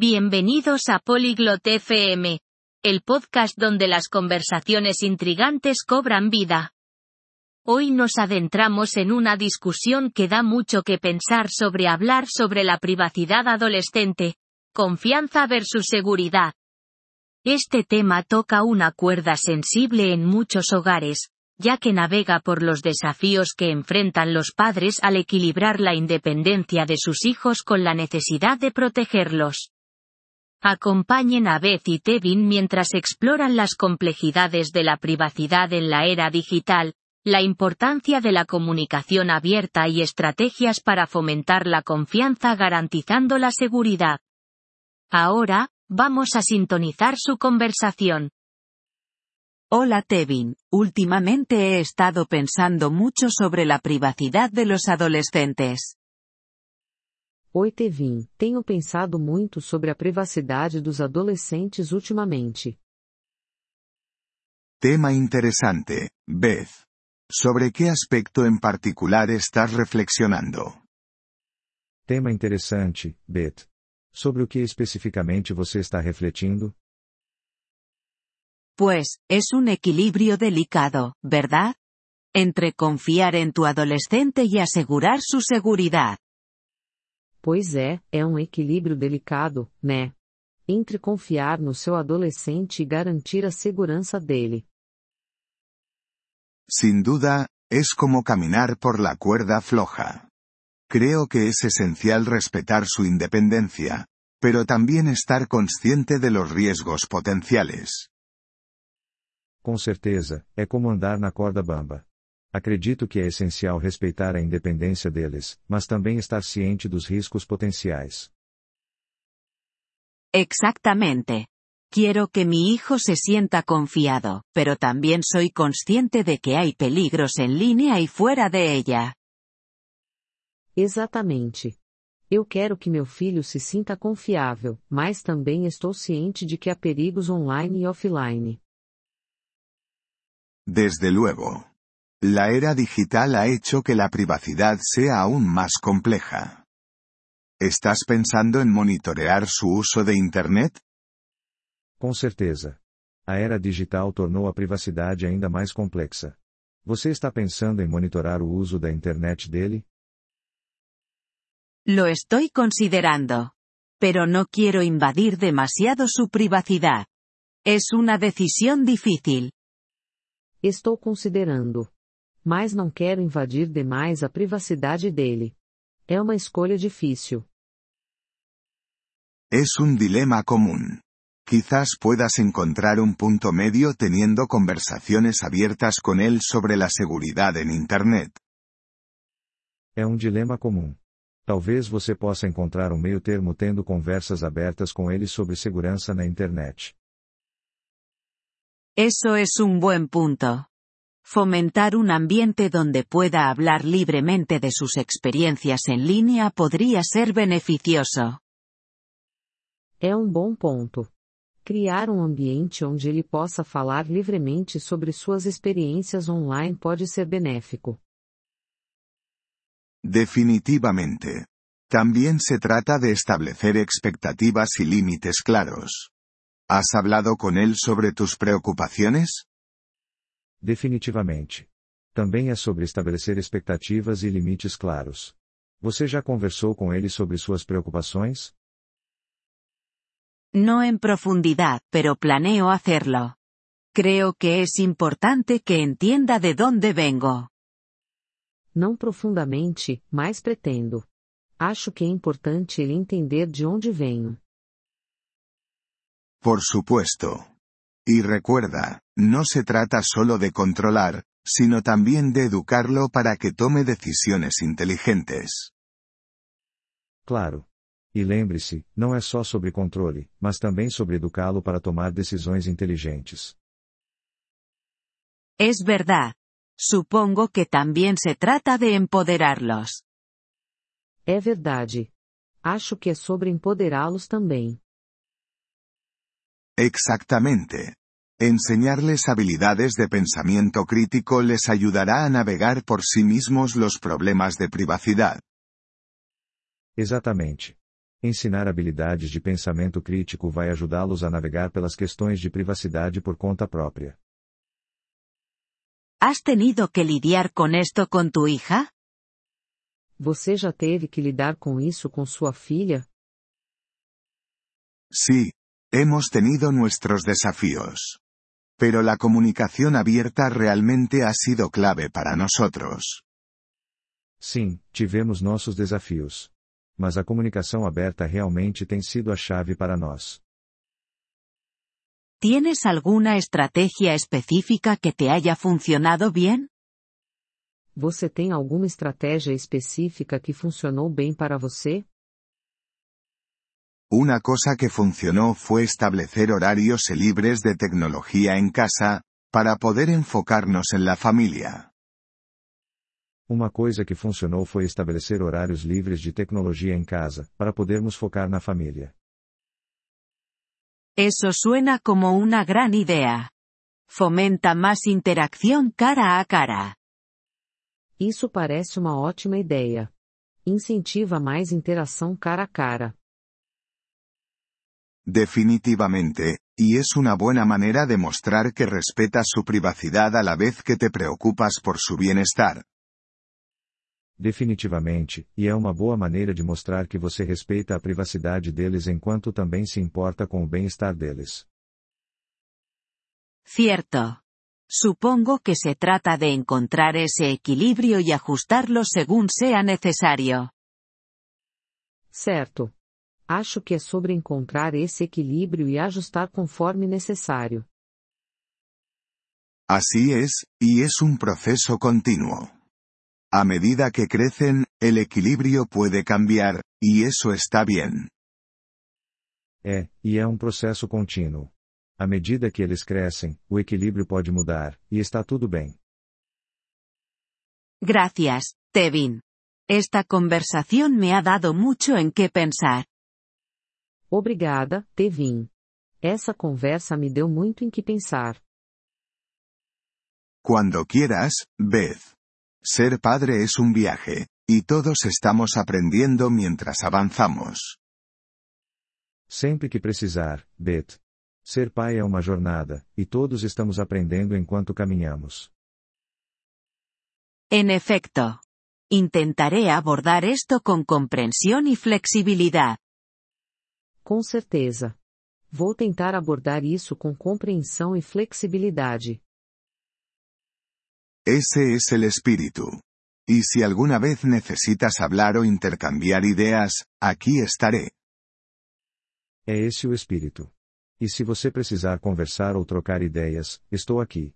Bienvenidos a Polyglot FM, el podcast donde las conversaciones intrigantes cobran vida. Hoy nos adentramos en una discusión que da mucho que pensar sobre hablar sobre la privacidad adolescente, confianza versus seguridad. Este tema toca una cuerda sensible en muchos hogares, ya que navega por los desafíos que enfrentan los padres al equilibrar la independencia de sus hijos con la necesidad de protegerlos. Acompañen a Beth y Tevin mientras exploran las complejidades de la privacidad en la era digital, la importancia de la comunicación abierta y estrategias para fomentar la confianza garantizando la seguridad. Ahora, vamos a sintonizar su conversación. Hola Tevin, últimamente he estado pensando mucho sobre la privacidad de los adolescentes. Oi Tevin, tenho pensado muito sobre a privacidade dos adolescentes ultimamente. Tema interesante, Beth. ¿Sobre qué aspecto en particular estás reflexionando? Tema interessante, Beth. Sobre o que especificamente você está refletindo? Pues, es un equilibrio delicado, ¿verdad? Entre confiar en tu adolescente y asegurar su seguridad. Pois é, é um equilíbrio delicado, né? Entre confiar no seu adolescente e garantir a segurança dele. Sin duda, es como caminar por la cuerda floja. Creo que es esencial respetar su independencia, pero también estar consciente de los riesgos potenciales. Com certeza, é como andar na corda bamba. Acredito que é essencial respeitar a independência deles, mas também estar ciente dos riscos potenciais. Exactamente. Quiero que mi hijo se sienta confiado, pero también soy consciente de que hay peligros en línea y fuera de ella. Exatamente. Eu quero que meu filho se sinta confiável, mas também estou ciente de que há perigos online e offline. Desde luego. La era digital ha hecho que la privacidad sea aún más compleja. ¿Estás pensando en monitorear su uso de Internet? Com certeza. A era digital tornou a privacidade ainda mais complexa. Você está pensando em monitorar o uso da internet dele? Lo estoy considerando. Pero no quiero invadir demasiado su privacidad. Es una decisión difícil. Estou considerando. Mas não quero invadir demais a privacidade dele. É uma escolha difícil. Es un dilema común. Quizás puedas encontrar un punto medio teniendo conversaciones abiertas con él sobre la seguridad en Internet. É um dilema comum. Talvez você possa encontrar um meio termo tendo conversas abertas com ele sobre segurança na internet. Eso es un buen punto. Fomentar un ambiente donde pueda hablar libremente de sus experiencias en línea podría ser beneficioso. É um bom ponto. Criar um ambiente onde ele possa falar livremente sobre suas experiências online pode ser benéfico. Definitivamente. También se trata de establecer expectativas y límites claros. ¿Has hablado con él sobre tus preocupaciones? Definitivamente. Também é sobre estabelecer expectativas e limites claros. Você já conversou com ele sobre suas preocupações? No en profundidad, pero planeo hacerlo. Creo que es importante que entienda de dónde vengo. Não profundamente, mas pretendo. Acho que é importante ele entender de onde venho. Por supuesto. Y recuerda, no se trata solo de controlar, sino también de educarlo para que tome decisiones inteligentes. Claro. E lembre-se, não é só sobre controle, mas também sobre educá-lo para tomar decisões inteligentes. Es verdad. Supongo que también se trata de empoderarlos. É verdade. Acho que é sobre empoderá-los também. Exactamente. Enseñarles habilidades de pensamiento crítico les ayudará a navegar por sí mismos los problemas de privacidad. Exatamente. Ensinar habilidades de pensamento crítico vai ajudá-los a navegar pelas questões de privacidade por conta própria. ¿Has tenido que lidiar con esto con tu hija? Você já teve que lidar com isso com sua filha? Sí, hemos tenido nuestros desafíos. Pero la comunicación abierta realmente ha sido clave para nosotros. Sim, tivemos nossos desafios. Mas a comunicação aberta realmente tem sido a chave para nós. ¿Tienes alguna estrategia específica que te haya funcionado bien? Você tem alguma estratégia específica que funcionou bem para você? Una cosa que funcionó fue establecer horarios libres de tecnología en casa, para poder enfocarnos en la familia. Uma coisa que funcionou foi estabelecer horários livres de tecnologia em casa, para podermos focar na família. Eso suena como una gran idea. Fomenta más interacción cara a cara. Isso parece uma ótima ideia. Incentiva mais interação cara a cara. Definitivamente, y es una buena manera de mostrar que respetas su privacidad a la vez que te preocupas por su bienestar. Definitivamente, e é uma boa maneira de mostrar que você respeita a privacidade deles enquanto também se importa com o bem-estar deles. Cierto. Supongo que se trata de encontrar ese equilibrio y ajustarlo según sea necesario. Certo. Acho que é sobre encontrar esse equilíbrio e ajustar conforme necessário. Así es, y es un proceso continuo. A medida que crecen, el equilibrio puede cambiar, y eso está bien. É, e é um processo contínuo. À medida que eles crescem, o equilíbrio pode mudar, e está tudo bem. Gracias, Tevin. Esta conversación me ha dado mucho en qué pensar. Obrigada, Tevin. Essa conversa me deu muito em que pensar. Cuando quieras, Beth. Ser padre es un viaje, y todos estamos aprendiendo mientras avanzamos. Sempre que precisar, Beth. Ser pai é uma jornada, e todos estamos aprendendo enquanto caminhamos. En efecto. Intentaré abordar esto con comprensión y flexibilidad. Com certeza. Vou tentar abordar isso com compreensão e flexibilidade. Ese es el espíritu. Y si alguna vez necesitas hablar o intercambiar ideas, aquí estaré. É esse o espírito. E se você precisar conversar ou trocar ideias, estou aqui.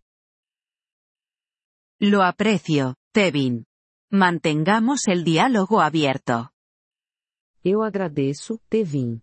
Lo aprecio, Tevin. Mantengamos el diálogo abierto. Eu agradeço, Tevin.